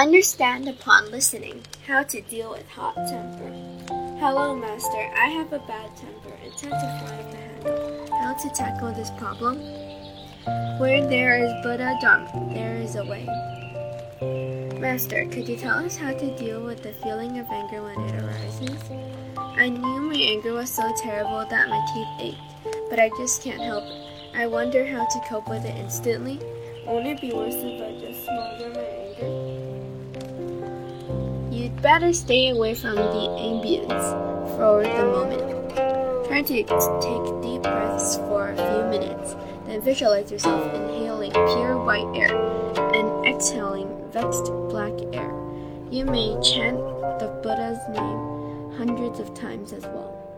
Understand upon listening how to deal with hot temper. Hello, Master. I have a bad temper and tend to fly off the handle. How to tackle this problem? Where there is Buddha Dharma, there is a way. Master, could you tell us how to deal with the feeling of anger when it arises? I knew my anger was so terrible that my teeth ached, but I just can't help it. I wonder how to cope with it instantly. Won't it be worse if I just smother my anger? Better stay away from the ambience for the moment. Try to take deep breaths for a few minutes, then visualize yourself inhaling pure white air and exhaling vexed black air. You may chant the Buddha's name hundreds of times as well.